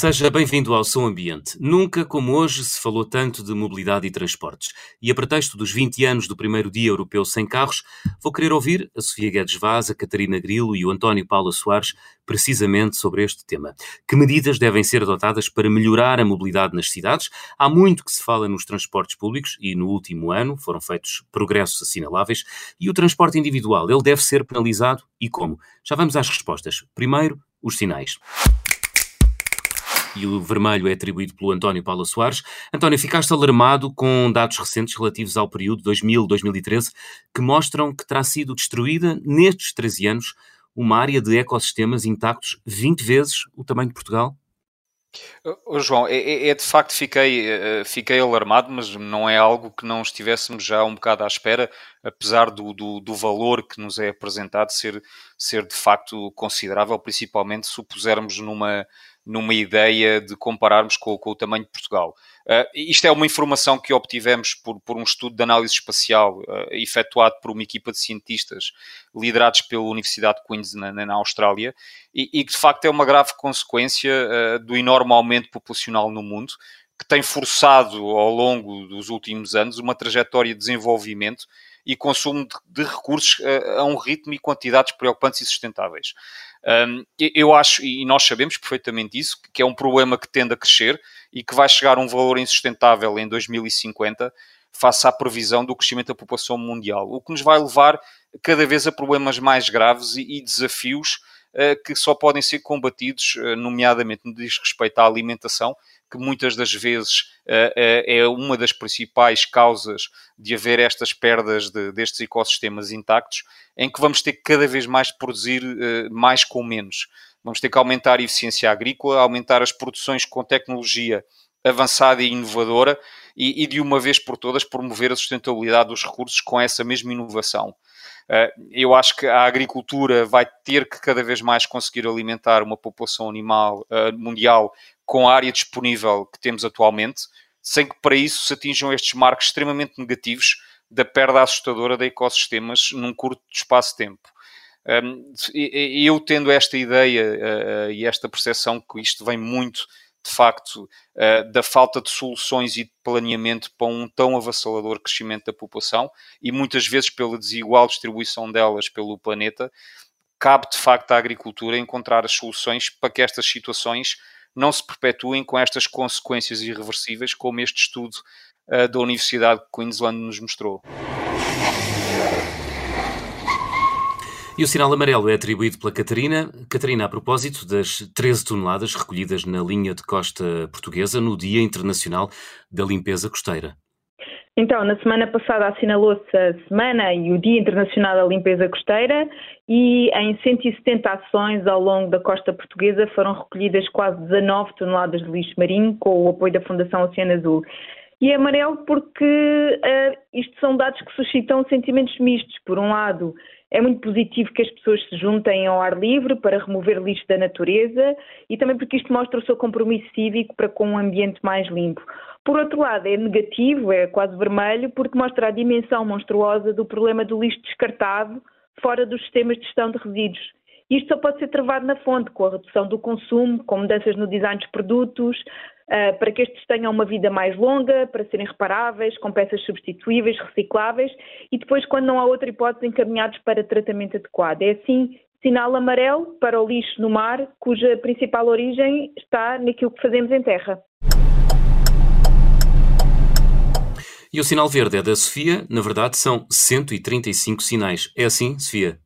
Seja bem-vindo ao Som Ambiente. Nunca como hoje se falou tanto de mobilidade e transportes. E a pretexto dos 20 anos do primeiro Dia Europeu Sem Carros, vou querer ouvir a Sofia Guedes Vaz, a Catarina Grilo e o António Paulo Soares precisamente sobre este tema. Que medidas devem ser adotadas para melhorar a mobilidade nas cidades? Há muito que se fala nos transportes públicos e no último ano foram feitos progressos assinaláveis. E o transporte individual, ele deve ser penalizado e como? Já vamos às respostas. Primeiro, os sinais e o vermelho é atribuído pelo António Paula Soares. António, ficaste alarmado com dados recentes relativos ao período 2000-2013 que mostram que terá sido destruída nestes 13 anos uma área de ecossistemas intactos 20 vezes o tamanho de Portugal? Oh, João, é, é, é, de facto fiquei, eh, fiquei alarmado, mas não é algo que não estivéssemos já um bocado à espera, apesar do, do, do, valor que nos é apresentado ser, ser de facto considerável, principalmente se o pusermos numa, numa ideia de compararmos com, com o tamanho de Portugal. Uh, isto é uma informação que obtivemos por, por um estudo de análise espacial uh, efetuado por uma equipa de cientistas liderados pela Universidade de Queens na, na Austrália e, e, que de facto é uma grave consequência uh, do enorme aumento populacional no mundo que tem forçado ao longo dos últimos anos uma trajetória de desenvolvimento e consumo de, de recursos a, a um ritmo e quantidades preocupantes e sustentáveis. Um, eu acho, e nós sabemos perfeitamente isso, que é um problema que tende a crescer e que vai chegar a um valor insustentável em 2050 face à previsão do crescimento da população mundial, o que nos vai levar cada vez a problemas mais graves e, e desafios uh, que só podem ser combatidos, uh, nomeadamente no que diz respeito à alimentação, que muitas das vezes uh, é uma das principais causas de haver estas perdas de, destes ecossistemas intactos, em que vamos ter que cada vez mais produzir uh, mais com menos. Vamos ter que aumentar a eficiência agrícola, aumentar as produções com tecnologia avançada e inovadora e, e, de uma vez por todas promover a sustentabilidade dos recursos com essa mesma inovação. eu acho que a agricultura vai ter que cada vez mais conseguir alimentar uma população animal mundial com a área disponível que temos atualmente, sem que para isso se atinjam estes marcos extremamente negativos da perda assustadora de ecossistemas num curto espaço de tempo. Um, eu tendo esta ideia uh, e esta percepção que isto vem muito, de facto, uh, da falta de soluções e de planeamento para um tão avassalador crescimento da população e muitas vezes pela desigual distribuição delas pelo planeta, cabe de facto à agricultura encontrar as soluções para que estas situações não se perpetuem com estas consequências irreversíveis, como este estudo uh, da Universidade de Queensland nos mostrou. E o sinal amarelo é atribuído pela Catarina. Catarina, a propósito das 13 toneladas recolhidas na linha de costa portuguesa no Dia Internacional da Limpeza Costeira. Então, na semana passada assinalou-se a Semana e o Dia Internacional da Limpeza Costeira e em 170 ações ao longo da costa portuguesa foram recolhidas quase 19 toneladas de lixo marinho com o apoio da Fundação Oceano Azul. E é amarelo porque uh, isto são dados que suscitam sentimentos mistos. Por um lado, é muito positivo que as pessoas se juntem ao ar livre para remover lixo da natureza e também porque isto mostra o seu compromisso cívico para com um ambiente mais limpo. Por outro lado, é negativo, é quase vermelho, porque mostra a dimensão monstruosa do problema do lixo descartado fora dos sistemas de gestão de resíduos. Isto só pode ser travado na fonte, com a redução do consumo, com mudanças no design dos produtos, uh, para que estes tenham uma vida mais longa, para serem reparáveis, com peças substituíveis, recicláveis e depois, quando não há outra hipótese, encaminhados para tratamento adequado. É assim sinal amarelo para o lixo no mar, cuja principal origem está naquilo que fazemos em terra. E o sinal verde é da Sofia, na verdade são 135 sinais. É assim, Sofia?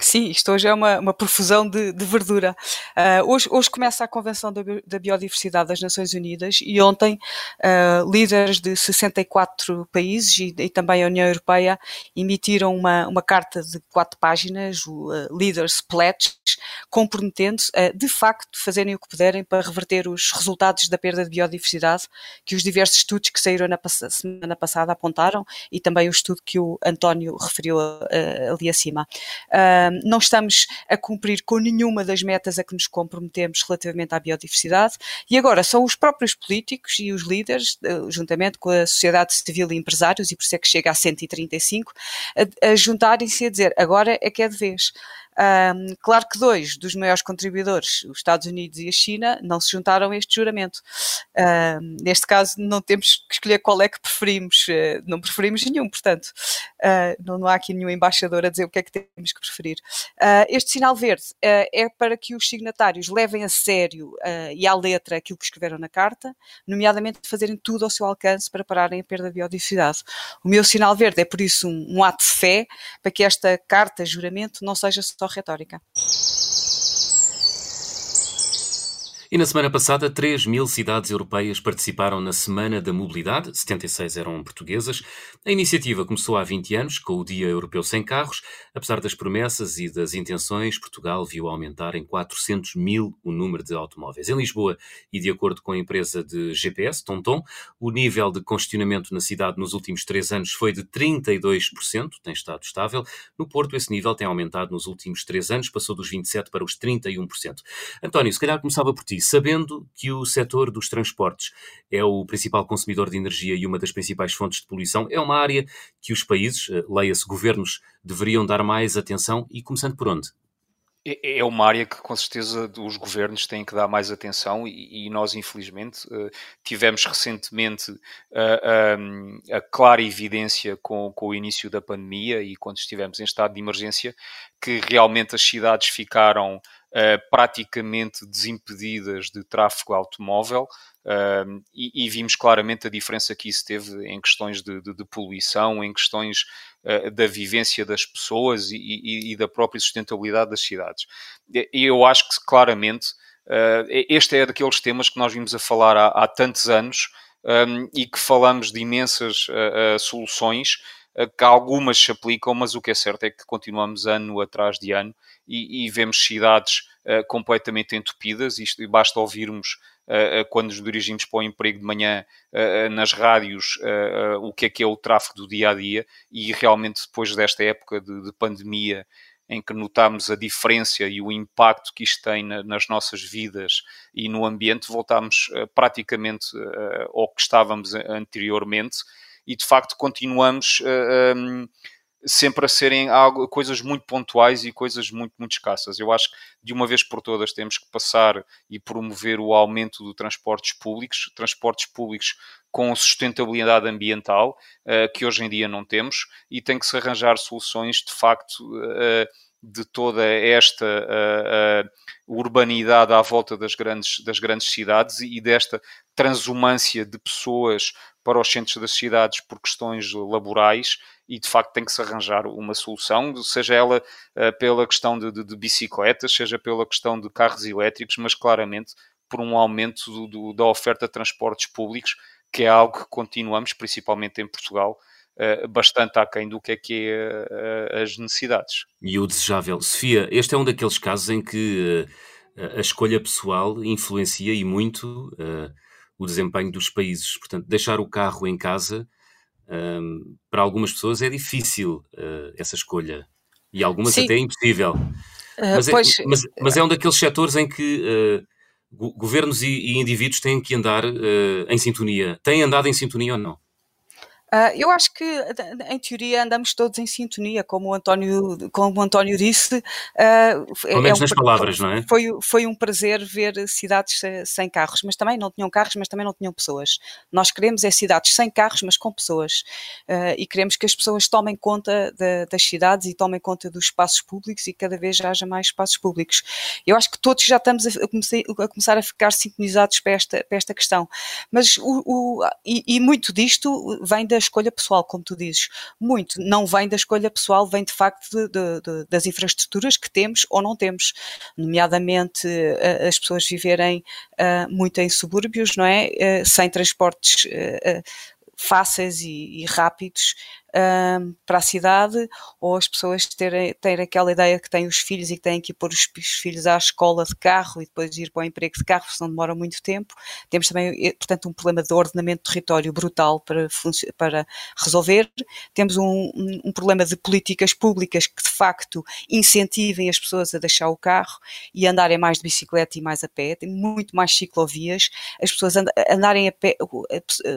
Sim, isto hoje é uma, uma profusão de, de verdura. Uh, hoje, hoje começa a Convenção da, da, Biodiversidade das Nações Unidas e ontem uh, líderes de 64 países e, e, também a União Europeia emitiram uma, uma carta de quatro páginas, o uh, Leaders Pledge, comprometendo-se a, de facto, fazerem o que puderem para reverter os resultados da perda de biodiversidade que os diversos estudos que saíram na semana passada apontaram e também o estudo que o António referiu ali acima não estamos a cumprir com nenhuma das metas a que nos comprometemos relativamente à biodiversidade e agora são os próprios políticos e os líderes, uh, juntamente com a sociedade civil e empresários, e por isso é que chega a 135, a, a juntarem-se a dizer agora é que é de vez. Um, claro que dois dos maiores contribuidores, os Estados Unidos e a China, não se juntaram a este juramento. Um, neste caso, não temos que escolher qual é que preferimos. Uh, não preferimos nenhum, portanto, uh, não, não, há aqui nenhum embaixador a dizer o que é que temos que preferir. Uh, este sinal verde é para que os signatários levem a sério e à letra aquilo que escreveram na carta, nomeadamente fazerem tudo ao seu alcance para pararem a perda de biodiversidade. O meu sinal verde é, por isso, um, um ato de fé para que esta carta, juramento, não seja só retórica. E na semana passada, 3 mil cidades europeias participaram na Semana da Mobilidade, 76 eram portuguesas. A iniciativa começou há 20 anos, com o Dia Europeu Sem Carros. Apesar das promessas e das intenções, Portugal viu aumentar em 400 mil o número de automóveis. Em Lisboa, e de acordo com a empresa de GPS, TomTom, o nível de congestionamento na cidade nos últimos três anos foi de 32%, tem estado estável. No Porto, esse nível tem aumentado nos últimos três anos, passou dos 27% para os 31%. António, se calhar começava por ti sabendo que o setor dos transportes é o principal consumidor de energia e uma das principais fontes de poluição, é uma área que os países, eh, leia-se governos, deveriam dar mais atenção e começando por onde? É, é uma área que com certeza os governos têm que dar mais atenção e, nós, infelizmente, eh, tivemos recentemente a, a, a clara evidência com, com, o início da pandemia e quando estivemos em estado de emergência que realmente as cidades ficaram uh, praticamente desimpedidas de tráfego automóvel uh, e, e, vimos claramente a diferença que isso teve em questões de, de, de poluição, em questões uh, da vivência das pessoas e, e, e, da própria sustentabilidade das cidades. E eu acho que claramente este é daqueles temas que nós vimos a falar há, há tantos anos um, e que falamos de imensas soluções que algumas se aplicam, mas o que é certo é que continuamos ano atrás de ano e, e vemos cidades uh, completamente entupidas. Isto basta ouvirmos uh, quando nos dirigimos para o emprego de manhã uh, nas rádios o que é que é o tráfego do dia a dia e realmente depois desta época de, de pandemia em que notamos a diferença e o impacto que isto tem na, nas nossas vidas e no ambiente, voltamos praticamente ao que estávamos anteriormente e de facto continuamos um, sempre a serem algo, coisas muito pontuais e coisas muito, muito escassas. Eu acho que de uma vez por todas temos que passar e promover o aumento do transportes públicos, transportes públicos com sustentabilidade ambiental, uh, que hoje em dia não temos, e tem que se arranjar soluções de facto. Uh, de toda esta uh, uh, urbanidade à volta das grandes, das grandes cidades e desta transumância de pessoas para os centros das cidades por questões laborais e de facto tem que se arranjar uma solução, seja ela uh, pela questão de, de, de, bicicletas, seja pela questão de carros elétricos, mas claramente por um aumento do, do, da oferta de transportes públicos, que é algo que continuamos, principalmente em Portugal, Uh, bastante aquém do que é que é uh, as necessidades. E o desejável. Sofia, este é um daqueles casos em que a escolha pessoal influencia e muito o desempenho dos países. Portanto, deixar o carro em casa, um, para algumas pessoas é difícil uh, essa escolha. E algumas Sim. até é impossível. Uh, mas, é, mas, mas, é, um daqueles setores em que uh, governos e, e, indivíduos têm que andar em sintonia. Têm andado em sintonia ou não? Uh, eu acho que, em teoria, andamos todos em sintonia, como o António, como o António disse. Uh, Pelo menos é um, nas palavras, não é? Foi, foi um prazer ver cidades sem carros, mas também não tinham carros, mas também não tinham pessoas. Nós queremos é cidades sem carros, mas com pessoas. Uh, e queremos que as pessoas tomem conta de, das cidades e tomem conta dos espaços públicos e cada vez haja mais espaços públicos. Eu acho que todos já estamos a, a, a começar a ficar sintonizados para esta, para esta questão. Mas o, o e, e muito disto vem da escolha pessoal, como tu dizes. Muito não vem da escolha pessoal, vem de facto de, de, de, das infraestruturas que temos ou não temos, nomeadamente uh, as pessoas viverem uh, muito em subúrbios, não é? Uh, sem transportes fáceis e, e rápidos para a cidade, ou as pessoas terem, terem aquela ideia que têm os filhos e que têm que pôr os, os, filhos à escola de carro e depois ir para o emprego de carro, senão demora muito tempo. Temos também, eh, portanto, um problema de ordenamento do território brutal para, para resolver. Temos um, um, problema de políticas públicas que, de facto, incentivem as pessoas a deixar o carro e andarem mais de bicicleta e mais a pé. Tem muito mais ciclovias. As pessoas andarem a pé,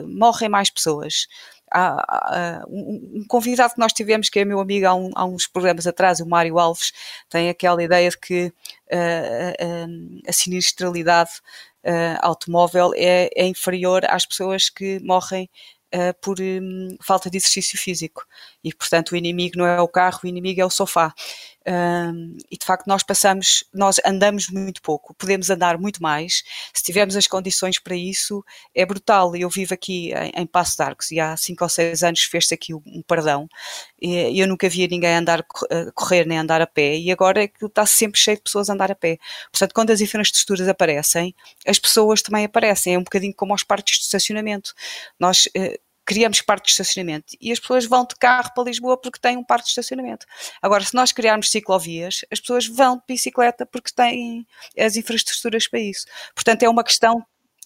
morrem mais pessoas há, um, convidado que nós tivemos, que é meu amigo há, um, há, uns programas atrás, o Mário Alves, tem aquela ideia de que uh, a sinistralidade uh, automóvel é, é, inferior às pessoas que morrem uh, por um, falta de exercício físico. E, portanto, o inimigo não é o carro, o inimigo é o sofá. E de facto nós passamos, nós andamos muito pouco, podemos andar muito mais, se tivermos as condições para isso, é brutal. Eu vivo aqui em, em Passo de Arcos e há 5 ou 6 anos fez-se aqui um perdão e eu nunca via ninguém andar, correr nem andar a pé e agora é está sempre cheio de pessoas a andar a pé. Portanto, quando as infraestruturas aparecem, as pessoas também aparecem, é um bocadinho como aos parques de estacionamento. Nós uh, criamos parque de estacionamento e as pessoas vão de carro para Lisboa porque têm um parque de estacionamento. Agora, se nós criarmos ciclovias, as pessoas vão de bicicleta porque têm as infraestruturas para isso. Portanto, é uma questão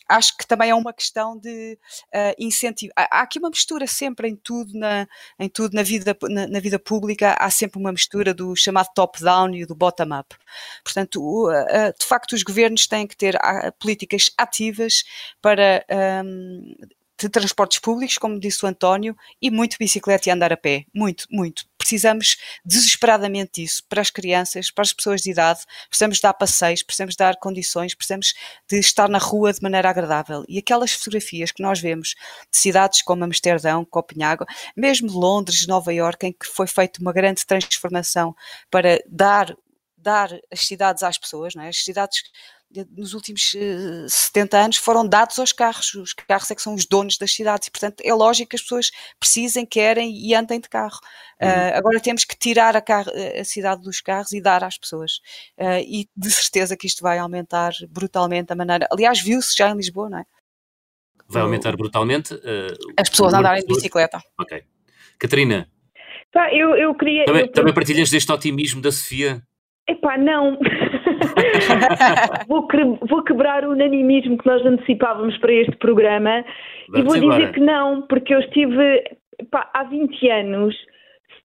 acho que também é uma questão de uh, incentivo. Há, há, aqui uma mistura sempre em tudo na, em tudo na vida, na, na vida pública, há sempre uma mistura do chamado top-down e do bottom-up. Portanto, uh, uh, de facto, os governos têm que ter ah, políticas ativas para um, de transportes públicos, como disse o António, e muito bicicleta e andar a pé. Muito, muito. Precisamos desesperadamente disso para as crianças, para as pessoas de idade. Precisamos dar passeios, precisamos dar condições, precisamos de estar na rua de maneira agradável. E aquelas fotografias que nós vemos de cidades como Amsterdão, Copenhague, mesmo Londres, Nova Iorque, em que foi feita uma grande transformação para dar dar as cidades às pessoas, não é? As cidades nos últimos uh, eh, 70 anos foram dados aos carros. Os carros é que são os donos das cidades e, portanto, é lógico que as pessoas precisem, querem e andem de carro. Uhum. Uh, agora temos que tirar a, carro, a, cidade dos carros e dar às pessoas. Uh, e de certeza que isto vai aumentar brutalmente a maneira. Aliás, viu-se já em Lisboa, não é? Vai aumentar brutalmente? as pessoas andarem de bicicleta. Ok. Catarina. Tá, eu, eu queria. Também, eu, também partilhas deste otimismo da Sofia? Epá, não. vou, vou, quebrar o unanimismo que nós antecipávamos para este programa Vamos e vou embora. dizer que não, porque eu estive epá, há 20 anos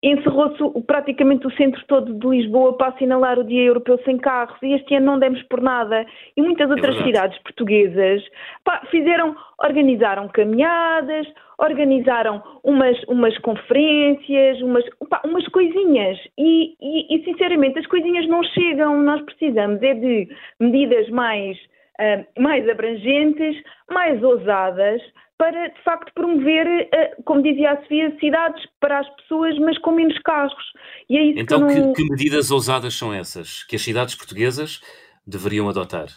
encerrou-se praticamente o centro todo de Lisboa para assinalar o Dia Europeu Sem Carros e este ano não demos por nada. E muitas é outras é cidades portuguesas pá, fizeram, organizaram caminhadas, organizaram umas, umas conferências, umas, pá, umas coisinhas. E, e, e, sinceramente as coisinhas não chegam, nós precisamos é de medidas mais, uh, mais abrangentes, mais ousadas, para, de facto, promover, eh, como dizia a Sofia, cidades para as pessoas, mas com menos carros. E é isso então, que, não... que, que medidas ousadas são essas que as cidades portuguesas deveriam adotar?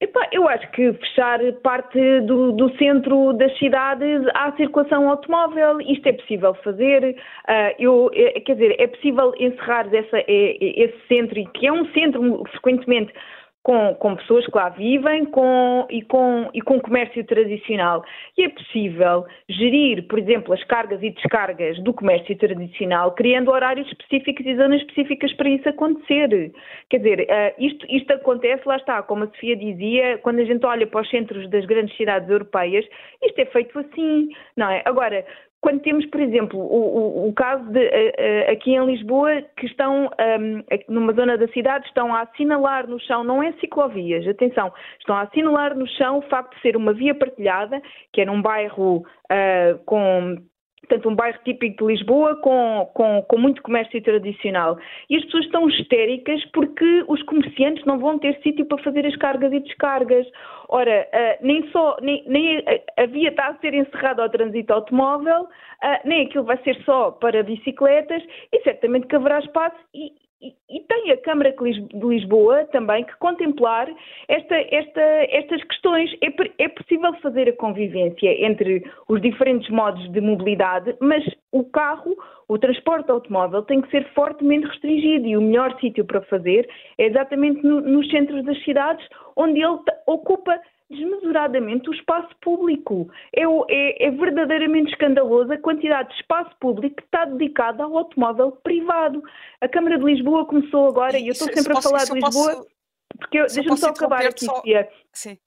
Epá, eu acho que fechar parte do, do, centro das cidades à circulação automóvel, isto é possível fazer. Uh, eu, é, quer dizer, é possível encerrar essa, é, é, esse centro, que é um centro frequentemente com, com pessoas que lá vivem com, e, com, e com comércio tradicional. E é possível gerir, por exemplo, as cargas e descargas do comércio tradicional, criando horários específicos e zonas específicas para isso acontecer. Quer dizer, uh, isto, isto acontece, lá está, como a Sofia dizia, quando a gente olha para os centros das grandes cidades europeias, isto é feito assim, não é? Agora, quando temos, por exemplo, o, o, o caso de uh, aqui em Lisboa, que estão um, numa zona da cidade, estão a assinalar no chão, não é ciclovias, atenção, estão a assinalar no chão o facto de ser uma via partilhada, que é num bairro uh, com portanto, um bairro típico de Lisboa com, com, com, muito comércio tradicional. E as pessoas estão histéricas porque os comerciantes não vão ter sítio para fazer as cargas e descargas. Ora, uh, nem só, nem, nem a, via está a ser encerrada ao trânsito automóvel, uh, nem aquilo vai ser só para bicicletas, e certamente que haverá espaço, e, e, tem a Câmara de Lisboa também que contemplar esta, esta, estas questões. É, é possível fazer a convivência entre os diferentes modos de mobilidade, mas o carro, o transporte automóvel tem que ser fortemente restringido e o melhor sítio para fazer é exatamente no, nos centros das cidades, onde ele ocupa desmesuradamente o espaço público. É, é, é, verdadeiramente escandaloso a quantidade de espaço público que está dedicado ao automóvel privado. A Câmara de Lisboa começou agora, e eu estou sempre a falar de Lisboa. Posso... Porque deixa-me só acabar aqui, só...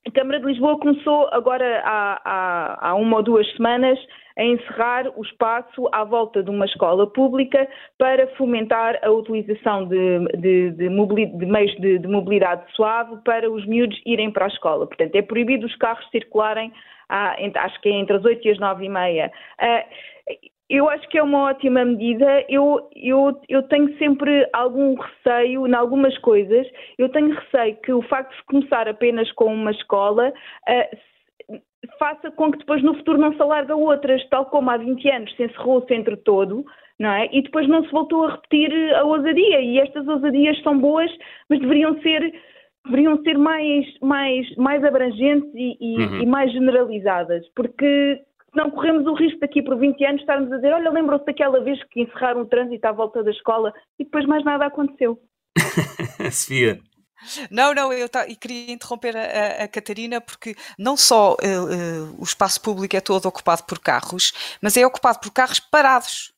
A Câmara de Lisboa começou agora há, há, há uma ou duas semanas a encerrar o espaço à volta de uma escola pública para fomentar a utilização de, de, de, de meios de, mobilidade suave para os miúdos irem para a escola. Portanto, é proibido os carros circularem, à, acho que é entre as 8 e as 9 e meia. Uh, eu acho que é uma ótima medida. Eu, eu, eu tenho sempre algum receio em algumas coisas. Eu tenho receio que o facto de começar apenas com uma escola uh, faça com que depois no futuro não se alarga outras, tal como há 20 anos se encerrou o centro todo, não é? E depois não se voltou a repetir a ousadia. E estas ousadias são boas, mas deveriam ser deveriam ser mais, mais, mais abrangentes e, e, uhum. e mais generalizadas, porque não corremos o risco daqui por 20 anos estarmos a dizer olha, lembram-se daquela vez que encerraram o trânsito à volta da escola e depois mais nada aconteceu. Sofia. Não, não, eu tá, e queria interromper a, a, Catarina porque não só uh, uh, o espaço público é todo ocupado por carros, mas é ocupado por carros parados.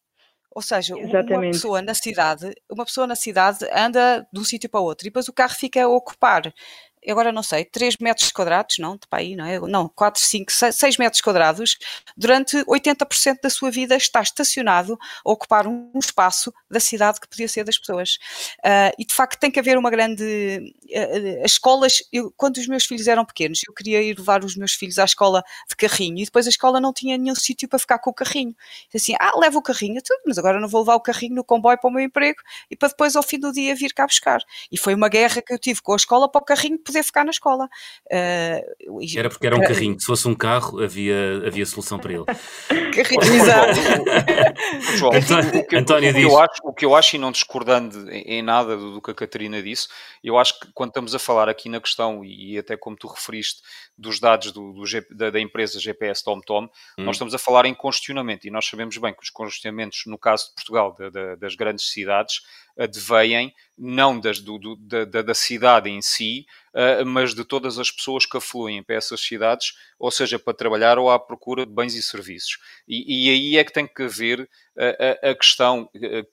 Ou seja, Exatamente. uma pessoa na cidade, uma pessoa na cidade anda de um sítio para o outro e depois o carro fica a ocupar agora não sei, 3 metros quadrados, não, de aí, não é? Não, 4, 5, 6, metros quadrados, durante 80% da sua vida está estacionado a ocupar um espaço da cidade que podia ser das pessoas. Uh, e de facto tem que haver uma grande. Uh, as escolas, eu, quando os meus filhos eram pequenos, eu queria ir levar os meus filhos à escola de carrinho e depois a escola não tinha nenhum sítio para ficar com o carrinho. Assim, ah, leva o carrinho, tudo, mas agora não vou levar o carrinho no comboio para o meu emprego e para depois ao fim do dia vir cá buscar. E foi uma guerra que eu tive com a escola para o carrinho poder ficar na escola. Uh, era porque era um carrinho, se fosse um carro havia, havia solução para ele. carrinho, exato. João, António, o, que, António o, que eu acho, o que eu acho, e não discordando em, nada do, do, que a Catarina disse, eu acho que quando estamos a falar aqui na questão, e até como tu referiste, dos dados do, do da, da, empresa GPS TomTom, hum. nós estamos a falar em congestionamento, e nós sabemos bem que os congestionamentos, no caso de Portugal, das grandes cidades, advêm não das, do, do, da, da, cidade em si, uh, mas de todas as pessoas que afluem para essas cidades, ou seja, para trabalhar ou à procura de bens e serviços. E, e aí é que tem que haver a, a questão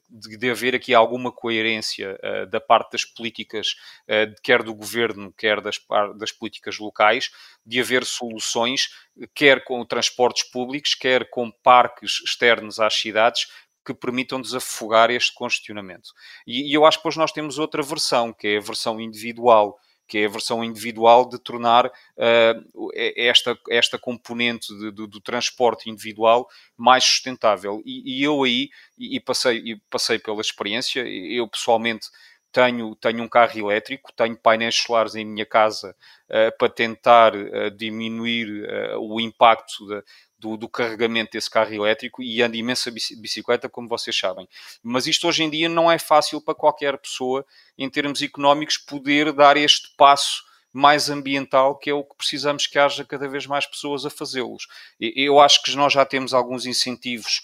de, de, haver aqui alguma coerência uh, da parte das políticas, uh, quer do governo, quer das, das políticas locais, de haver soluções, quer com transportes públicos, quer com parques externos às cidades, que permitam desafogar este congestionamento. E, e eu acho que depois nós temos outra versão, que é a versão individual, que é a versão individual de tornar uh, esta, esta componente de, do, do, transporte individual mais sustentável. E, e eu aí, e, passei, e passei pela experiência, eu pessoalmente tenho, tenho um carro elétrico, tenho painéis solares em minha casa uh, para tentar uh, diminuir uh, o impacto de, do, do, carregamento desse carro elétrico e ando imensa bicicleta, como vocês sabem. Mas isto hoje em dia não é fácil para qualquer pessoa, em termos económicos, poder dar este passo mais ambiental, que é o que precisamos que haja cada vez mais pessoas a fazê-los. Eu acho que nós já temos alguns incentivos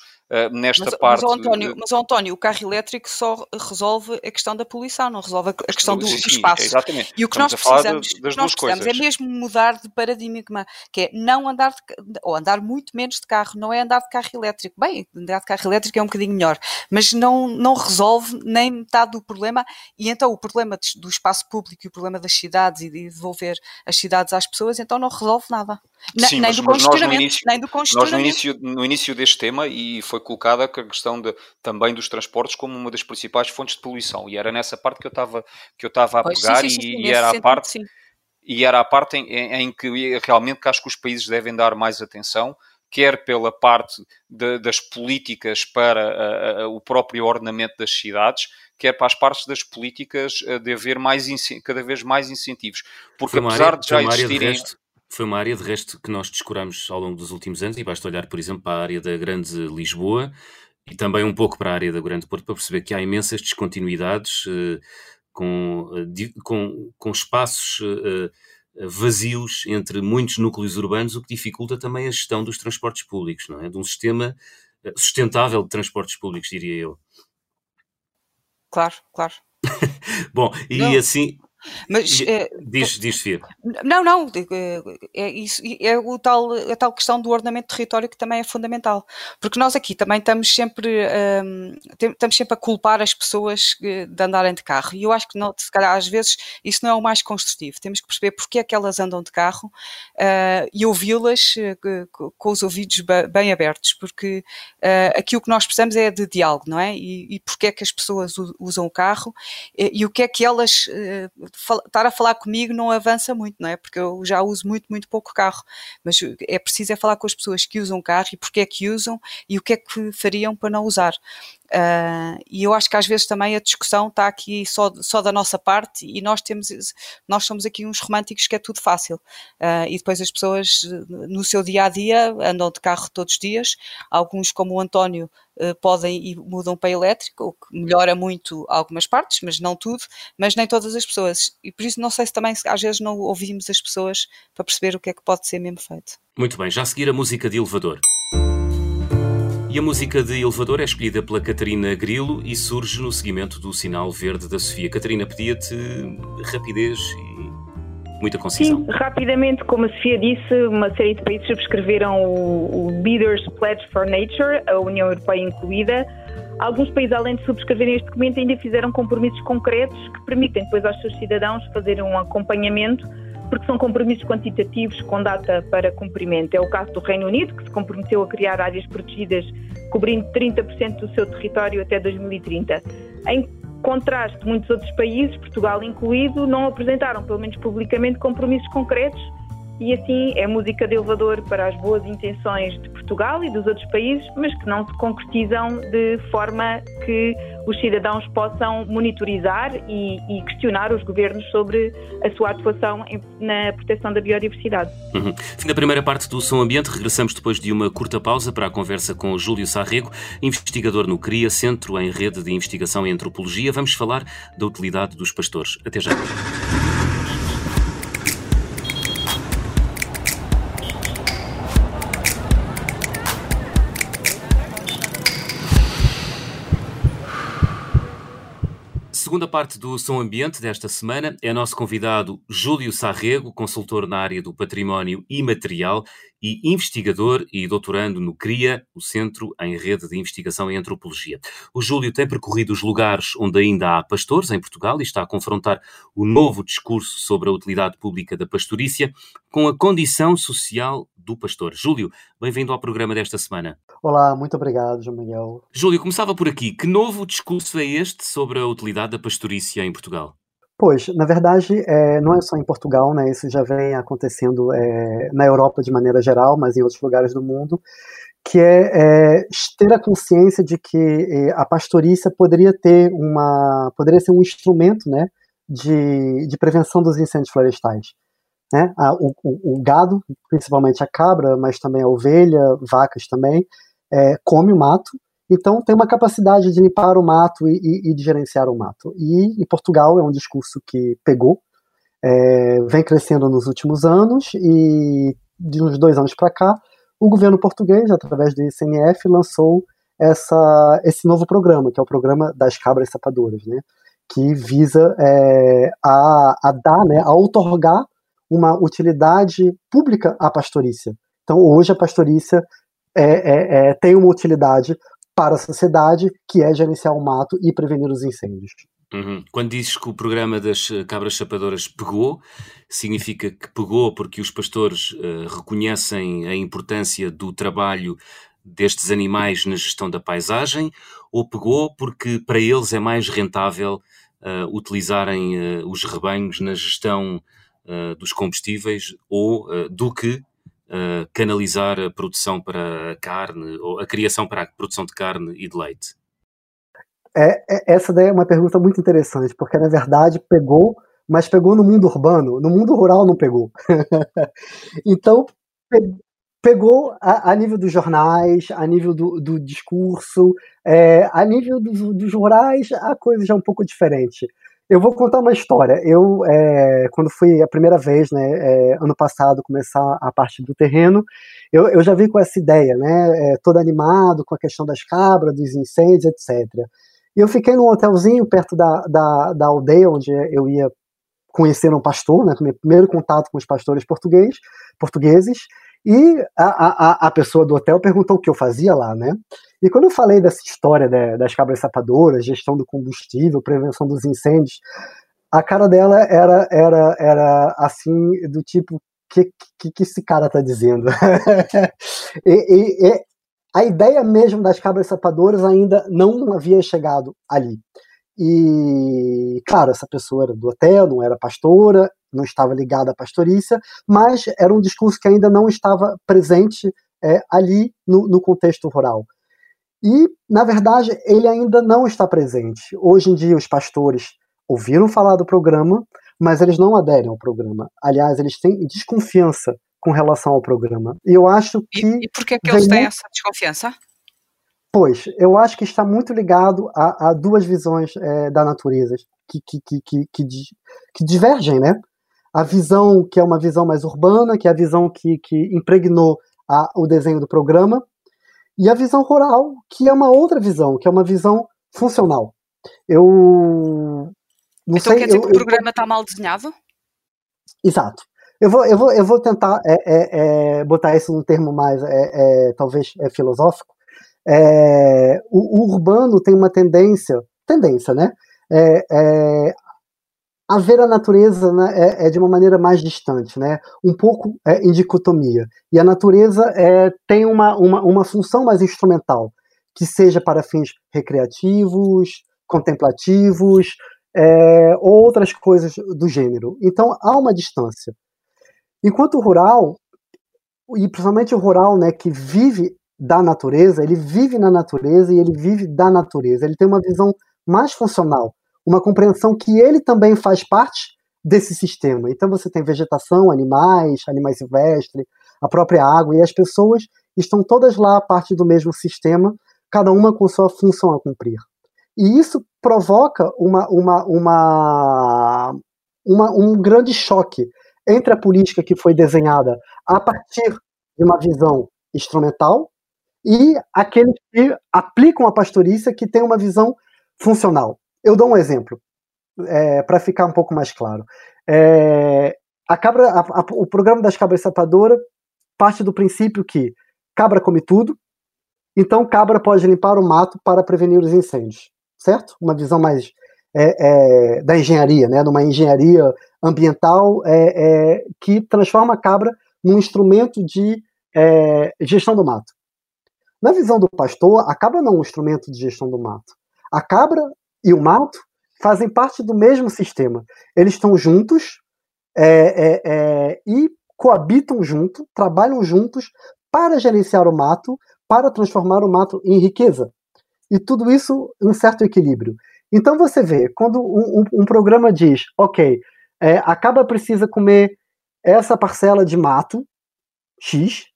nesta mas, parte. Mas, António, mas, António, o carro elétrico só resolve a questão da poluição, não resolve a questão do, do espaço. Exatamente. E o que Estamos nós precisamos, das nós precisamos é mesmo mudar de paradigma, que é não andar de, ou andar muito menos de carro, não é andar de carro elétrico. Bem, andar de carro elétrico é um bocadinho melhor, mas não, não resolve nem metade do problema. E então o problema do espaço público e o problema das cidades e de devolver as cidades às pessoas, então não resolve nada. Sim, nem, do mas nós no início, nem do Nós no início, no início deste tema, e foi colocada a questão de, também dos transportes como uma das principais fontes de poluição, e era nessa parte que eu estava que eu estava a pois, pegar sim, sim, sim, e, e era a parte sim. e era a parte em, em, que realmente que acho que os países devem dar mais atenção quer pela parte de, das políticas para o próprio ordenamento das cidades, quer para as partes das políticas de haver mais, cada vez mais incentivos. Porque apesar de já existirem... De foi uma área, de resto, que nós descuramos ao longo dos últimos anos, e basta olhar, por exemplo, para a área da Grande Lisboa, E também um pouco para a área da Grande Porto, para perceber que há imensas descontinuidades uh, com, uh, com, com, espaços uh, vazios entre muitos núcleos urbanos, o que dificulta também a gestão dos transportes públicos, não é? De um sistema sustentável de transportes públicos, diria eu. Claro, claro. Bom, e não. assim, mas, é, diz, diz Fia. Não, não, é, isso, é o tal, a tal questão do ordenamento de território que também é fundamental, porque nós aqui também estamos sempre, um, estamos sempre a culpar as pessoas de andarem de carro, e eu acho que não, se calhar às vezes isso não é o mais construtivo, temos que perceber porque é que elas andam de carro uh, e ouvi-las uh, com os ouvidos bem abertos, porque uh, aqui o que nós precisamos é de diálogo, não é? E, e porque é que as pessoas usam o carro e, e o que é que elas estar a falar comigo não avança muito, não é? Porque eu já uso muito, muito pouco carro. Mas é preciso é falar com as pessoas que usam carro e porque é que usam e o que é que fariam para não usar. Uh, e eu acho que às vezes também a discussão está aqui só, só da nossa parte e nós temos nós somos aqui uns românticos que é tudo fácil. Uh, e depois as pessoas no seu dia a dia andam de carro todos os dias. Alguns como o António uh, podem e mudam para elétrico o que melhora muito algumas partes mas não tudo mas nem todas as pessoas. E por isso não sei se também às vezes não ouvimos as pessoas para perceber o que é que pode ser mesmo feito. Muito bem já a seguir a música de elevador a música de elevador é escolhida pela Catarina Grilo e surge no seguimento do sinal verde da Sofia. Catarina, pedia-te rapidez e muita concisão. Sim, rapidamente, como a Sofia disse, uma série de países subscreveram o, o Leaders Pledge for Nature, a União Europeia incluída. Alguns países, além de subscreverem este documento, ainda fizeram compromissos concretos que permitem depois aos seus cidadãos fazerem um acompanhamento porque são compromissos quantitativos com data para cumprimento. É o caso do Reino Unido, que se comprometeu a criar áreas protegidas cobrindo 30% do seu território até 2030. Em contraste, muitos outros países, Portugal incluído, não apresentaram, pelo menos publicamente, compromissos concretos e assim é música de elevador para as boas intenções de Portugal e dos outros países, mas que não se concretizam de forma que os cidadãos possam monitorizar e, e questionar os governos sobre a sua atuação em, na proteção da biodiversidade. Uhum. Fim da primeira parte do Som Ambiente, regressamos depois de uma curta pausa para a conversa com Júlio Sarrego, investigador no CRIA, Centro em Rede de Investigação em Antropologia. Vamos falar da utilidade dos pastores. Até já. Segunda parte do Som Ambiente desta semana é nosso convidado Júlio Sarrego, consultor na área do património imaterial e investigador e doutorando no CRIA, o Centro em Rede de Investigação em Antropologia. O Júlio tem percorrido os lugares onde ainda há pastores em Portugal e está a confrontar o novo discurso sobre a utilidade pública da pastorícia com a condição social do pastor. Júlio, bem-vindo ao programa desta semana. Olá, muito obrigado, João Miguel. Júlio, começava por aqui. Que novo discurso é este sobre a utilidade da pastorícia em Portugal? Pois, na verdade, é, não é só em Portugal, né? Isso já vem acontecendo é, na Europa de maneira geral, mas em outros lugares do mundo, que é, é ter a consciência de que a pastorícia poderia ter uma, poderia ser um instrumento, né, de, de prevenção dos incêndios florestais. Né? A, o, o, gado, principalmente a cabra, mas também a ovelha, vacas também, é, come o mato, então tem uma capacidade de limpar o mato e, e, e de gerenciar o mato. E, Portugal é um discurso que pegou, é, vem crescendo nos últimos anos e de uns dois anos para cá, o governo português, através do ICNF, lançou essa, esse novo programa, que é o programa das cabras sapadoras, né? que visa é, a, a dar, né, a outorgar uma utilidade pública à pastorícia. Então, hoje, a pastorícia é, é, é, tem uma utilidade para a sociedade, que é gerenciar o mato e prevenir os incêndios. Uhum. Quando dizes que o programa das eh, cabras chapadoras pegou, significa que pegou porque os pastores uh, reconhecem a importância do trabalho destes animais na gestão da paisagem, ou pegou porque para eles é mais rentável uh, utilizarem uh, os rebanhos na gestão dos combustíveis ou do que uh, canalizar a produção para a carne ou a criação para a produção de carne e de leite? É, é, essa daí é uma pergunta muito interessante, porque na verdade pegou, mas pegou no mundo urbano, no mundo rural não pegou. então, pegou a, a, nível dos jornais, a nível do, do discurso, é, a nível do, dos rurais, a coisa já é um pouco diferente. Eu vou contar uma história. Eu, é, quando fui a primeira vez, né, é, ano passado, começar a parte do terreno, eu, eu já vim com essa ideia, né, é, todo animado com a questão das cabras, dos incêndios, etc. E eu fiquei num hotelzinho perto da, da, da aldeia onde eu ia conhecer um pastor, né, meu primeiro contato com os pastores portugueses, e a, a, a pessoa do hotel perguntou o que eu fazia lá, né? E quando eu falei dessa história né, das cabras sapadoras, gestão do combustível, prevenção dos incêndios, a cara dela era, era, era assim, do tipo, que, que, que esse cara tá dizendo? e, e, e, a ideia mesmo das cabras sapadoras ainda não havia chegado ali. E, claro, essa pessoa era do hotel, não era pastora, não estava ligada à pastorícia, mas era um discurso que ainda não estava presente é, ali no, no contexto rural. E, na verdade, ele ainda não está presente. Hoje em dia, os pastores ouviram falar do programa, mas eles não aderem ao programa. Aliás, eles têm desconfiança com relação ao programa. E eu acho que. E, e por que, que eles têm essa desconfiança? Pois, eu acho que está muito ligado a, a duas visões é, da natureza que, que, que, que, que, divergem, né? A visão que é uma visão mais urbana, que é a visão que, que impregnou a, o desenho do programa, e a visão rural, que é uma outra visão, que é uma visão funcional. Eu não então sei, quer dizer eu, que o programa está mal desenhado? Exato. Eu vou, eu vou, eu vou tentar é, é, é, botar isso num termo mais, é, é, talvez, é. O, o, urbano tem uma tendência, tendência, né? a ver a natureza né, é, é, de uma maneira mais distante, né, um pouco é, em dicotomia. E a natureza é, tem uma, uma, uma função mais instrumental, que seja para fins recreativos, contemplativos, é, ou outras coisas do gênero. Então há uma distância. Enquanto o rural, e principalmente o rural né, que vive da natureza, ele vive na natureza e ele vive da natureza, ele tem uma visão mais funcional uma compreensão que ele também faz parte desse sistema. Então você tem vegetação, animais, animais silvestres, a própria água, e as pessoas estão todas lá parte do mesmo sistema, cada uma com sua função a cumprir. E isso provoca uma, uma, uma, uma, um grande choque entre a política que foi desenhada a partir de uma visão instrumental e aqueles que aplicam a pastorícia que tem uma visão funcional. Eu dou um exemplo, é, para ficar um pouco mais claro. É, a cabra, a, a, o programa das cabras sapadoras parte do princípio que cabra come tudo, então cabra pode limpar o mato para prevenir os incêndios, certo? Uma visão mais é, é da engenharia, né? Numa engenharia ambiental é, é, que transforma a cabra num instrumento de gestão do mato. Na visão do pastor, a cabra não é um instrumento de gestão do mato. A cabra e o mato fazem parte do mesmo sistema. Eles estão juntos é, é, é, e coabitam junto, trabalham juntos para gerenciar o mato, para transformar o mato em riqueza. E tudo isso em um certo equilíbrio. Então você vê, quando um, um, um programa diz, ok, é, a cabra precisa comer essa parcela de mato, X,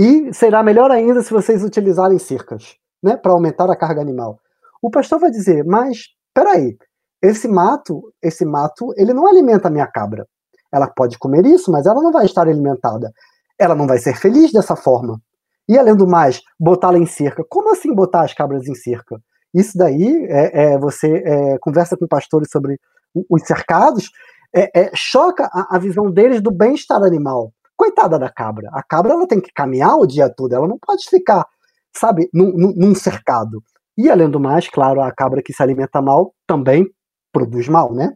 e será melhor ainda se vocês utilizarem cercas, né, para aumentar a carga animal. O pastor vai dizer, mas peraí, esse mato, esse mato, ele não alimenta a minha cabra. Ela pode comer isso, mas ela não vai estar alimentada. Ela não vai ser feliz dessa forma. E além do mais, botá-la em cerca. Como assim botar as cabras em cerca? Isso daí, é, é você é, conversa com pastores sobre os cercados, é, é, choca a, a, visão deles do bem-estar animal. Coitada da cabra. A cabra ela tem que caminhar o dia todo, ela não pode ficar, sabe, num, num cercado. E além do mais, claro, a cabra que se alimenta mal também produz mal, né?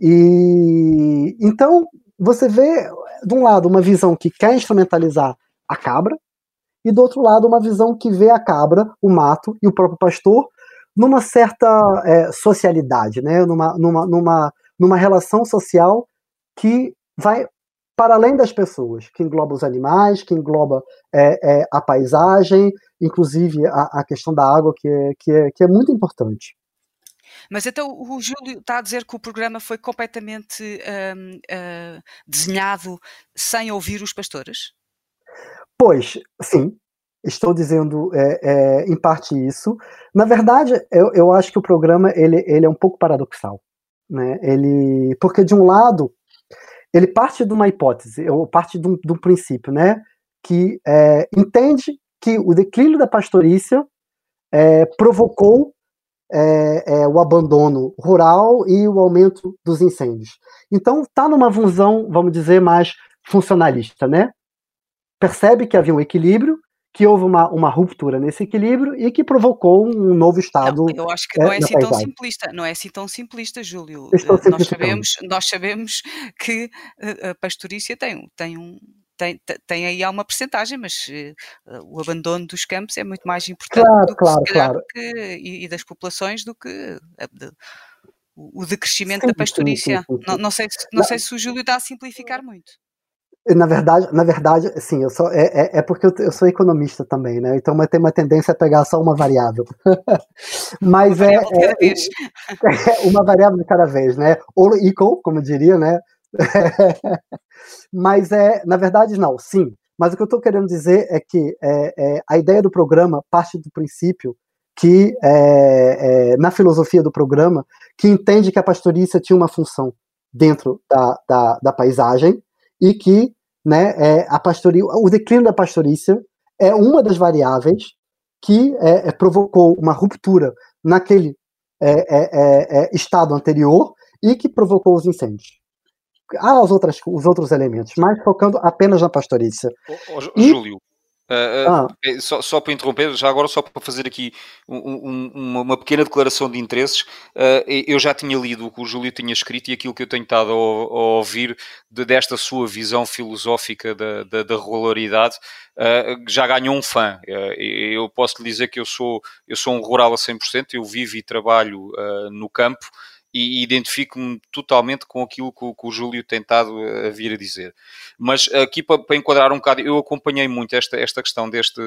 E então você vê de um lado uma visão que quer instrumentalizar a cabra e do outro lado uma visão que vê a cabra, o mato e o próprio pastor numa certa é, socialidade, né? Numa, numa, numa, numa relação social que vai para além das pessoas, que engloba os animais, que engloba é, é, a paisagem, inclusive a, a, questão da água, que é, que, é, que é muito importante. Mas então o Júlio está a dizer que o programa foi completamente um, uh, desenhado sem ouvir os pastores? Pois, sim, estou dizendo é, é, em parte isso. Na verdade, eu, eu acho que o programa ele, ele é um pouco paradoxal, né? Ele, porque de um lado ele parte de uma hipótese, ou parte de um, de um princípio, né? Que é, entende que o declínio da pastorícia é, provocou é, é, o abandono rural e o aumento dos incêndios. Então, está numa visão, vamos dizer, mais funcionalista, né? Percebe que havia um equilíbrio, que houve uma, uma ruptura nesse equilíbrio e que provocou um novo estado. Não, eu acho que não é, assim tão simplista, não é assim tão simplista, Júlio. Eh, nós sabemos, nós sabemos que eh, a pastorícia tem, tem um, tem, tem aí há uma percentagem, mas uh, o abandono dos campos é muito mais importante claro, do que, claro, claro. Que, e, e, das populações do que de, o decrescimento sim, da pastorícia. Sim, sim, não, não, sei, não, não sei se o Júlio está a simplificar muito. Na verdade, na verdade, sim, eu sou, é, é, é porque eu, eu, sou economista também, né? Então tem uma tendência a pegar só uma variável. Mas uma é, variável é, vez. é, uma variável de cada vez, né? All equal, como eu diria, né? Mas é, na verdade, não, sim. Mas o que eu estou querendo dizer é que é, é, a ideia do programa parte do princípio que, é, é, na filosofia do programa, que entende que a pastorícia tinha uma função dentro da, da, da paisagem e que né, é, a pastoria, o declínio da pastorícia é uma das variáveis que é, provocou uma ruptura naquele estado anterior e que provocou os incêndios há as outras, os outros elementos, mas focando apenas na pastorícia. Oh, oh, e... Júlio, Uh, ah. só, só, para interromper, já agora só para fazer aqui um, um, uma pequena declaração de interesses, uh, eu já tinha lido o que o Júlio tinha escrito e aquilo que eu tenho estado a, a ouvir de, desta sua visão filosófica da, da, da regularidade, uh, já ganhou um fã. eu posso lhe dizer que eu sou, eu sou um rural a 100%, eu vivo e trabalho no campo e identifico-me totalmente com aquilo que, que, o Júlio tem estado a vir a dizer. Mas aqui para, para enquadrar um bocado, eu acompanhei muito esta, esta questão deste,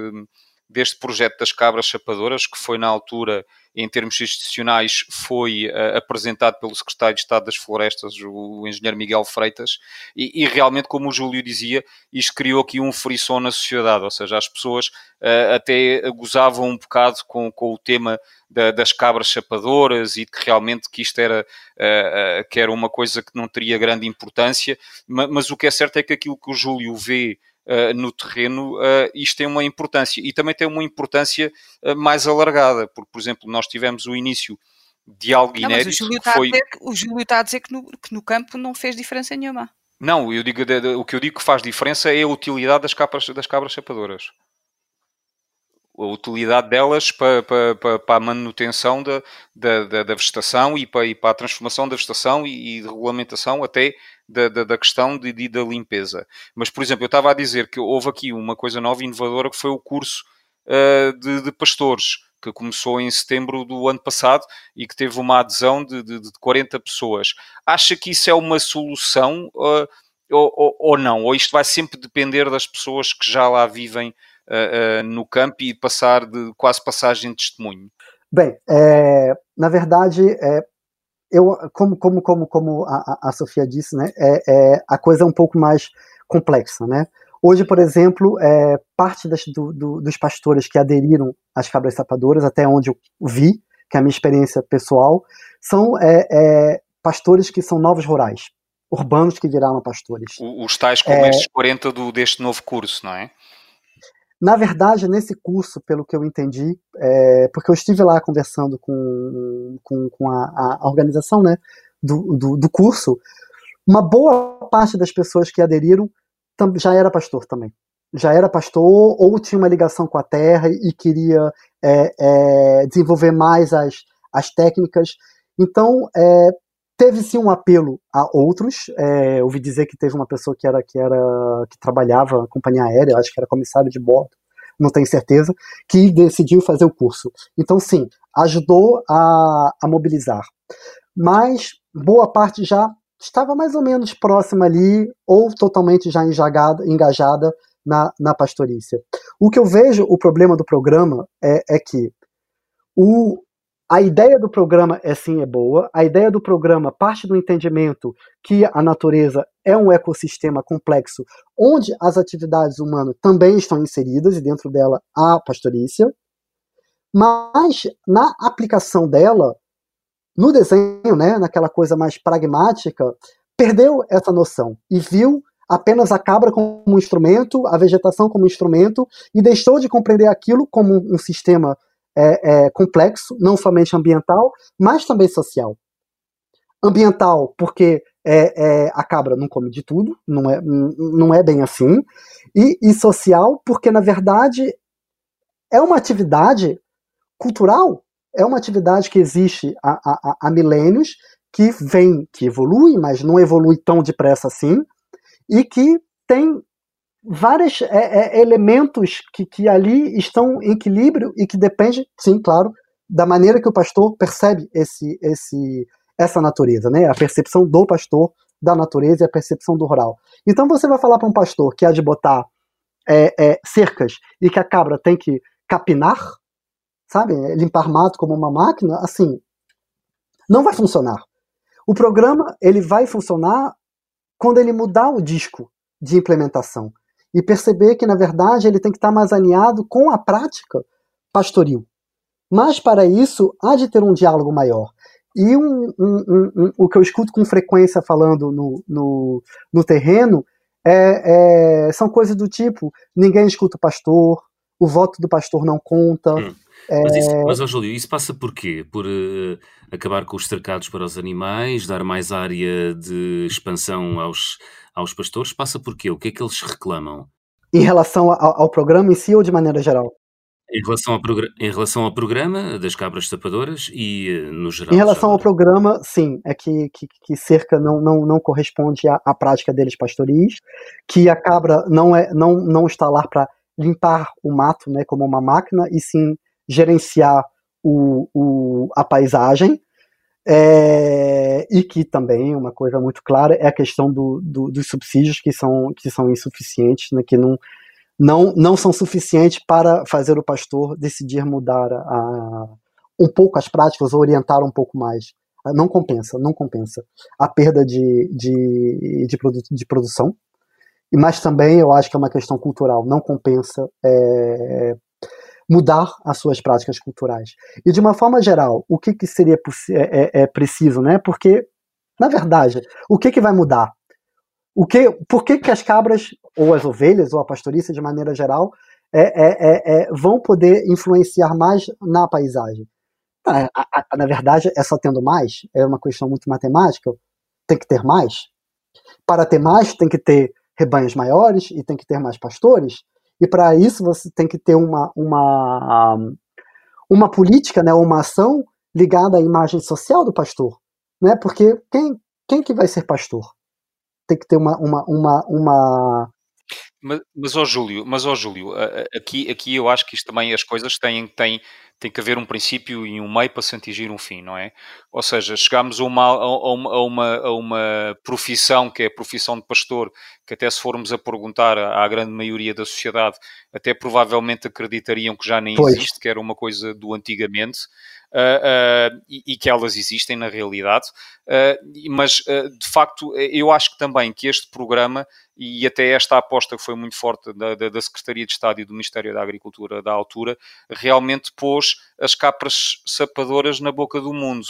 deste projeto das cabras chapadoras, que foi na altura, em termos institucionais, foi uh, apresentado pelo secretário de Estado das Florestas, o, o engenheiro Miguel Freitas, e, e, realmente, como o Júlio dizia, isto criou aqui um frisson na sociedade, ou seja, as pessoas uh, até gozavam um bocado com, com o tema da, das cabras chapadoras e que realmente que isto era, uh, que era uma coisa que não teria grande importância, mas, mas o que é certo é que aquilo que o Júlio vê Uh, no terreno, uh, isto tem uma importância. E também tem uma importância uh, mais alargada, porque, por exemplo, nós tivemos o início de algo não, inédito. Mas o Júlio, está foi... o Júlio está a dizer que no, que no campo não fez diferença nenhuma. Não, eu digo, o que eu digo que faz diferença é a utilidade das, capas, das cabras chapadoras a utilidade delas para, para, para, a manutenção da, da, da, vegetação e para, e para, a transformação da vegetação e, e regulamentação até da, da, da questão de, de, da limpeza. Mas, por exemplo, eu estava a dizer que houve aqui uma coisa nova e inovadora que foi o curso uh, de, de, pastores, que começou em setembro do ano passado e que teve uma adesão de, de, de 40 pessoas. Acha que isso é uma solução uh, ou, ou, ou não? Ou isto vai sempre depender das pessoas que já lá vivem uh, no campo e passar de quase passagem de testemunho? Bem, é, na verdade, é, eu, como, como, como, como a, a Sofia disse, né, é, é, a coisa é um pouco mais complexa, né? Hoje, por exemplo, é, parte das, do, do, dos pastores que aderiram às cabras sapadoras, até onde eu vi, que é a minha experiência pessoal, são é, é, pastores que são novos rurais, urbanos que viraram pastores. Os tais como estes 40 do, deste novo curso, não é? Na verdade, nesse curso, pelo que eu entendi, é, porque eu estive lá conversando com, com, com a, a, organização né, do, do, do, curso, uma boa parte das pessoas que aderiram já era pastor também. Já era pastor ou tinha uma ligação com a terra e queria é, é, desenvolver mais as, as técnicas. Então, é, Teve sim um apelo a outros. É, ouvi dizer que teve uma pessoa que era que era que trabalhava na companhia aérea, acho que era comissário de bordo, não tenho certeza, que decidiu fazer o curso. Então sim, ajudou a, a mobilizar. Mas boa parte já estava mais ou menos próxima ali ou totalmente já engajada, engajada na, na pastorícia. O que eu vejo o problema do programa é, é que o, a ideia do programa é sim é boa. A ideia do programa parte do entendimento que a natureza é um ecossistema complexo, onde as atividades humanas também estão inseridas e dentro dela a pastorícia. Mas na aplicação dela, no desenho, né, naquela coisa mais pragmática, perdeu essa noção e viu apenas a cabra como um instrumento, a vegetação como instrumento, e deixou de compreender aquilo como um sistema é, é, complexo, não somente ambiental, mas também social. Ambiental, porque é, é, a cabra não come de tudo, não é, não é bem assim, e, e social, porque na verdade é uma atividade cultural, é uma atividade que existe há, há, há milênios, que vem, que evolui, mas não evolui tão depressa assim, e que tem vários é, é, elementos que, que ali estão em equilíbrio e que depende, sim, claro, da maneira que o pastor percebe esse, esse, essa natureza, né? A percepção do pastor da natureza e a percepção do rural. Então você vai falar para um pastor que há de botar é, é, cercas e que a cabra tem que capinar, sabe, limpar mato como uma máquina, assim, não vai funcionar. O programa ele vai funcionar quando ele mudar o disco de implementação e perceber que, na verdade, ele tem que estar mais alinhado com a prática pastoril. Mas, para isso, há de ter um diálogo maior. E um, um, um, o que eu escuto com frequência falando no, no, no terreno é, é, são coisas do tipo: ninguém escuta o pastor, o voto do pastor não conta. Hum. Mas, isso, é... mas oh, Júlio, isso passa por quê? Por uh, acabar com os cercados para os animais, dar mais área de expansão aos, aos pastores? Passa por quê? O que é que eles reclamam? Em relação ao, ao programa em si ou de maneira geral? Em relação, ao em relação ao programa das cabras tapadoras e uh, no geral? Em relação ao programa, sim, é que, que, que cerca não, não, não corresponde à, à, prática deles pastoris, que a cabra não, é, não, não está lá para limpar o mato né, como uma máquina, e sim gerenciar o, o, a paisagem, é, e que também uma coisa muito clara é a questão do, do, dos subsídios que são, que são insuficientes, né, que não, não, não são suficientes para fazer o pastor decidir mudar a, um pouco as práticas, orientar um pouco mais. Não compensa, não compensa. A perda de, de, de, produ de produção, mas também eu acho que é uma questão cultural, não compensa é, mudar as suas práticas culturais. E de uma forma geral, o que, que seria é, é, é, preciso, né? Porque, na verdade, o que, que vai mudar? O que, por que, que as cabras, ou as ovelhas, ou a pastorícia de maneira geral, é, é, é, vão poder influenciar mais na paisagem? Ah, na verdade, é só tendo mais? É uma questão muito matemática? Tem que ter mais? Para ter mais, tem que ter rebanhos maiores e tem que ter mais pastores? E para isso você tem que ter uma, uma, uma política, né, uma ação ligada à imagem social do pastor. Né? Porque quem, quem que vai ser pastor? Tem que ter uma, uma, uma, uma mas, mas ó Júlio, mas ó Júlio, aqui, aqui eu acho que isto também as coisas têm, têm, tem que haver um princípio e um meio para se atingir um fim, não é? Ou seja, chegamos a uma, a uma, a uma, a uma profissão que é a profissão de pastor, que até se formos a perguntar à grande maioria da sociedade, até provavelmente acreditariam que já nem pois. existe, que era uma coisa do antigamente uh, e, e, que elas existem na realidade. Uh, mas, de facto, eu acho que também que este programa e até esta aposta que foi muito forte da, da, da, Secretaria de Estado e do Ministério da Agricultura da altura, realmente pôs as capas sapadoras na boca do mundo.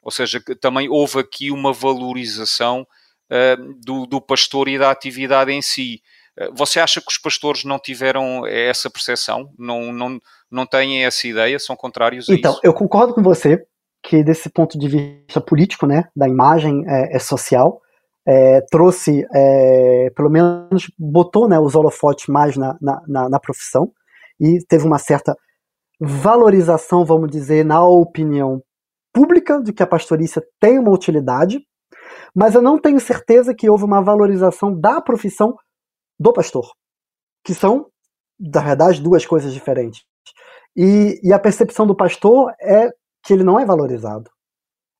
Ou seja, também houve aqui uma valorização do, do pastor e da atividade em si. Você acha que os pastores não tiveram essa percepção? Não, não, não têm essa ideia? São contrários a então, isso? Então, eu concordo com você que desse ponto de vista político, né, da imagem é, é social, é, trouxe, é, pelo menos botou né, os holofotes mais na, na, na, profissão e teve uma certa valorização, vamos dizer, na opinião pública de que a pastorícia tem uma utilidade, mas eu não tenho certeza que houve uma valorização da profissão do pastor, que são, na verdade, duas coisas diferentes. E, e, a percepção do pastor é que ele não é valorizado.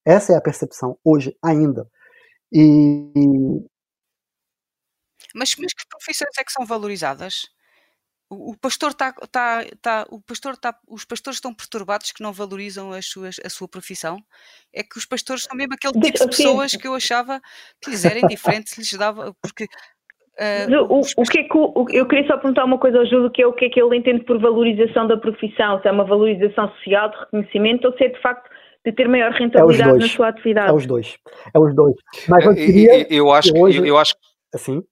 Essa é a percepção hoje ainda. E. Mas, mas que profissões é que são valorizadas? o pastor está, tá, tá, o pastor tá, os pastores estão perturbados que não valorizam as suas, a sua profissão. É que os pastores são mesmo aquele tipo de pessoas que eu achava que lhes era indiferente, se lhes dava, porque Uh, o, o, que é que o, eu queria só perguntar uma coisa ao Júlio, que é o que é que ele entende por valorização da profissão, se é uma valorização social, de reconhecimento, ou se é de facto de ter maior é rentabilidade é na sua atividade. É os dois. É os dois. Mas eu, diria, eu, eu acho que hoje, eu, eu acho assim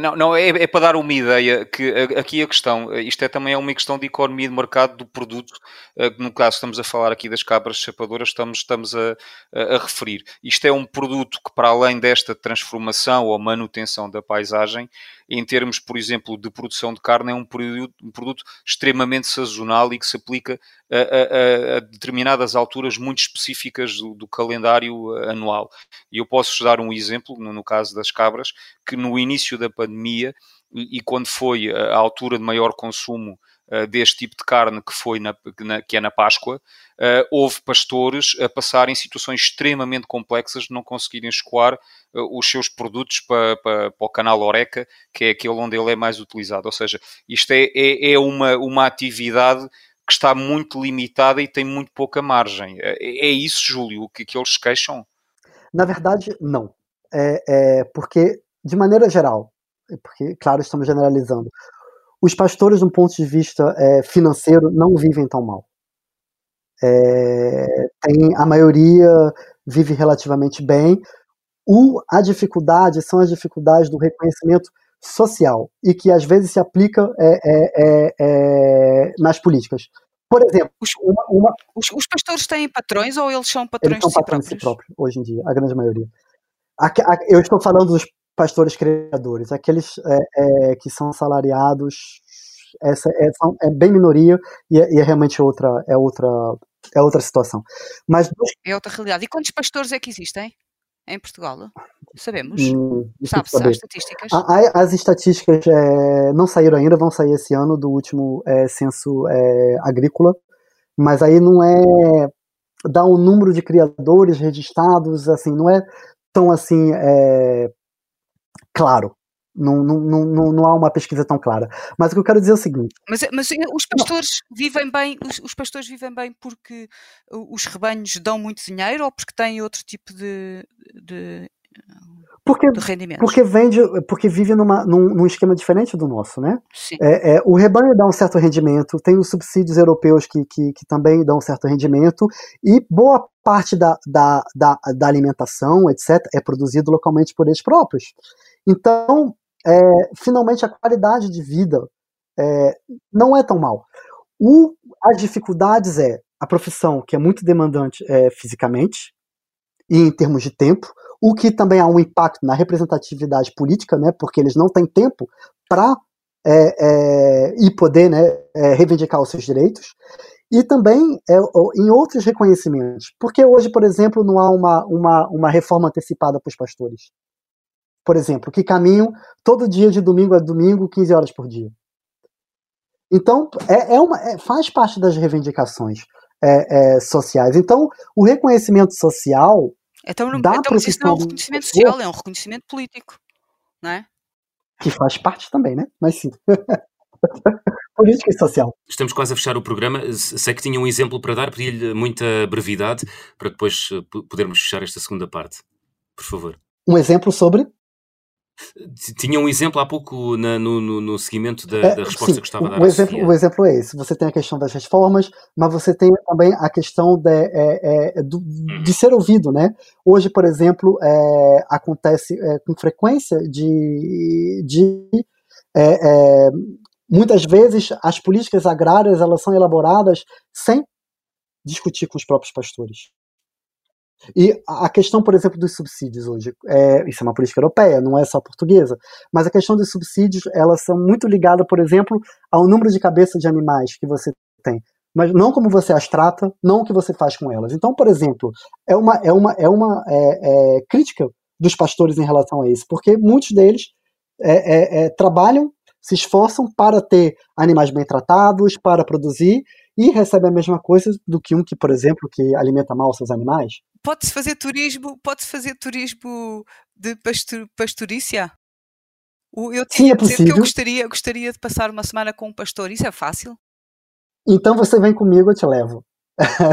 não, não é, é, para dar uma ideia que aqui a questão, isto é também é uma questão de economia de mercado do produto, eh, no caso estamos a falar aqui das cabras chapadoras, estamos, estamos a, a, a, referir. Isto é um produto que para além desta transformação ou manutenção da paisagem, em termos, por exemplo, de produção de carne, é um produto, um produto extremamente sazonal e que se aplica a, a, a determinadas alturas muito específicas do, do, calendário eh, anual. E eu posso dar um exemplo, no, no caso das cabras, que no início da pandemia e, e quando foi a altura de maior consumo Uh, deste tipo de carne que foi na, na, que é na Páscoa, uh, houve pastores a passarem situações extremamente complexas de não conseguirem escoar uh, os seus produtos para, para, para, o canal Oreca, que é aquele onde ele é mais utilizado. Ou seja, isto é, é, é uma, uma atividade que está muito limitada e tem muito pouca margem. É, é isso, Júlio, que, que eles queixam? Na verdade, não. É, é, porque, de maneira geral, porque, claro, estamos generalizando, os pastores, do ponto de vista é, financeiro, não vivem tão mal. É, tem, a maioria vive relativamente bem. O, a dificuldade são as dificuldades do reconhecimento social e que às vezes se aplica é, é, é, é nas políticas. Por exemplo, os, uma, uma, os, os, pastores têm patrões ou eles são patrões, eles são de, si patrões de si próprios? hoje em dia, a grande maioria. eu estou falando dos pastores criadores, aqueles é, que são salariados, essa é, são, é bem minoria e é, e é realmente outra, é outra, é outra situação. Mas é outra realidade. E quantos pastores é que existem? em Portugal? Sabemos? Hum, Sabe-se as estatísticas? as estatísticas é, não saíram ainda, vão sair esse ano do último é, censo é, agrícola, mas aí não é dá um número de criadores registrados, assim, não é tão assim é, claro. Não, não, não, não há uma pesquisa tão clara. Mas o que eu quero dizer é o seguinte. Mas, mas os pastores não. vivem bem, os, os, pastores vivem bem porque os rebanhos dão muito dinheiro ou porque têm outro tipo de, de, porque? Porque vende, porque vive numa, num, num esquema diferente do nosso, né? Sim. É, é, o rebanho dá um certo rendimento, tem os subsídios europeus que, que, que também dão um certo rendimento, e boa parte da, da, da, da alimentação, etc., é produzido localmente por eles próprios. Então, é, finalmente a qualidade de vida é, não é tão mal. O, as dificuldades é a profissão, que é muito demandante é, fisicamente e em termos de tempo, o que também há um impacto na representatividade política, né, porque eles não têm tempo para é, é, e poder né, é, reivindicar os seus direitos, e também é, em outros reconhecimentos. Porque hoje, por exemplo, não há uma, uma, uma reforma antecipada para os pastores por exemplo, que caminham todo dia de domingo a domingo, 15 horas por dia. Então, é, é uma, é, faz parte das reivindicações é, é sociais. Então, o reconhecimento social. Então, não, da então isso não é um reconhecimento social, é um reconhecimento político, não é? Que faz parte também, né? Mas sim. Política e social. Estamos quase a fechar o programa. Sei que tinha um exemplo para dar, pedi-lhe muita brevidade para depois eh, podermos fechar esta segunda parte. Por favor. Um exemplo sobre? Tinha um exemplo há pouco na, no, no, no, seguimento da, é, da resposta sim, que estava a dar. O exemplo, o exemplo é esse. Você tem a questão das reformas, mas você tem também a questão de, é, é, de uhum. ser ouvido, né? Hoje, por exemplo, é, acontece é, com frequência de, de é, muitas vezes as políticas agrárias elas são elaboradas sem discutir com os próprios pastores. E a questão, por exemplo, dos subsídios hoje, é, isso é uma política europeia, não é só portuguesa, mas a questão dos subsídios, elas são muito ligadas, por exemplo, ao número de cabeças de animais que você tem, mas não como você as trata, não o que você faz com elas. Então, por exemplo, é uma, é uma, é uma é, é, crítica dos pastores em relação a isso, porque muitos deles é, é, é trabalham, se esforçam para ter animais bem tratados, para produzir, e recebe a mesma coisa do que um que, por exemplo, que alimenta mal seus animais. Pode-se fazer turismo, pode fazer turismo de pastor, pastorícia? Eu tinha Sim, é possível. que eu gostaria, gostaria de passar uma semana com um pastor. Isso é fácil? Então você vem comigo, eu te levo.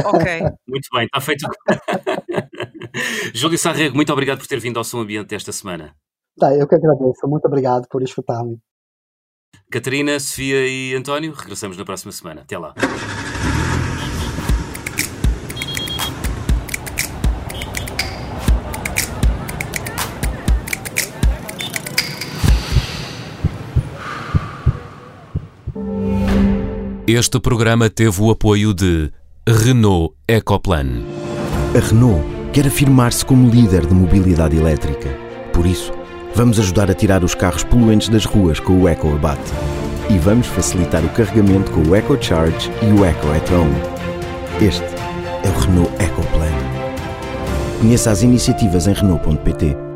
Ok. Muito bem, está feito. Júlio Sarrego, muito obrigado por ter vindo ao Som Ambiente esta semana. Tá, eu que agradeço. Muito obrigado por escutar-me. Catarina, Sofia e António, regressamos na próxima semana. Até lá. Este programa teve o apoio de Renault Ecoplan. A Renault quer afirmar-se como líder de mobilidade elétrica. Por isso, vamos ajudar a tirar os carros poluentes das ruas com o EcoAbate. E vamos facilitar o carregamento com o EcoCharge e o EcoEtron. Este é o Renault Ecoplan. Conheça as iniciativas em Renault.pt.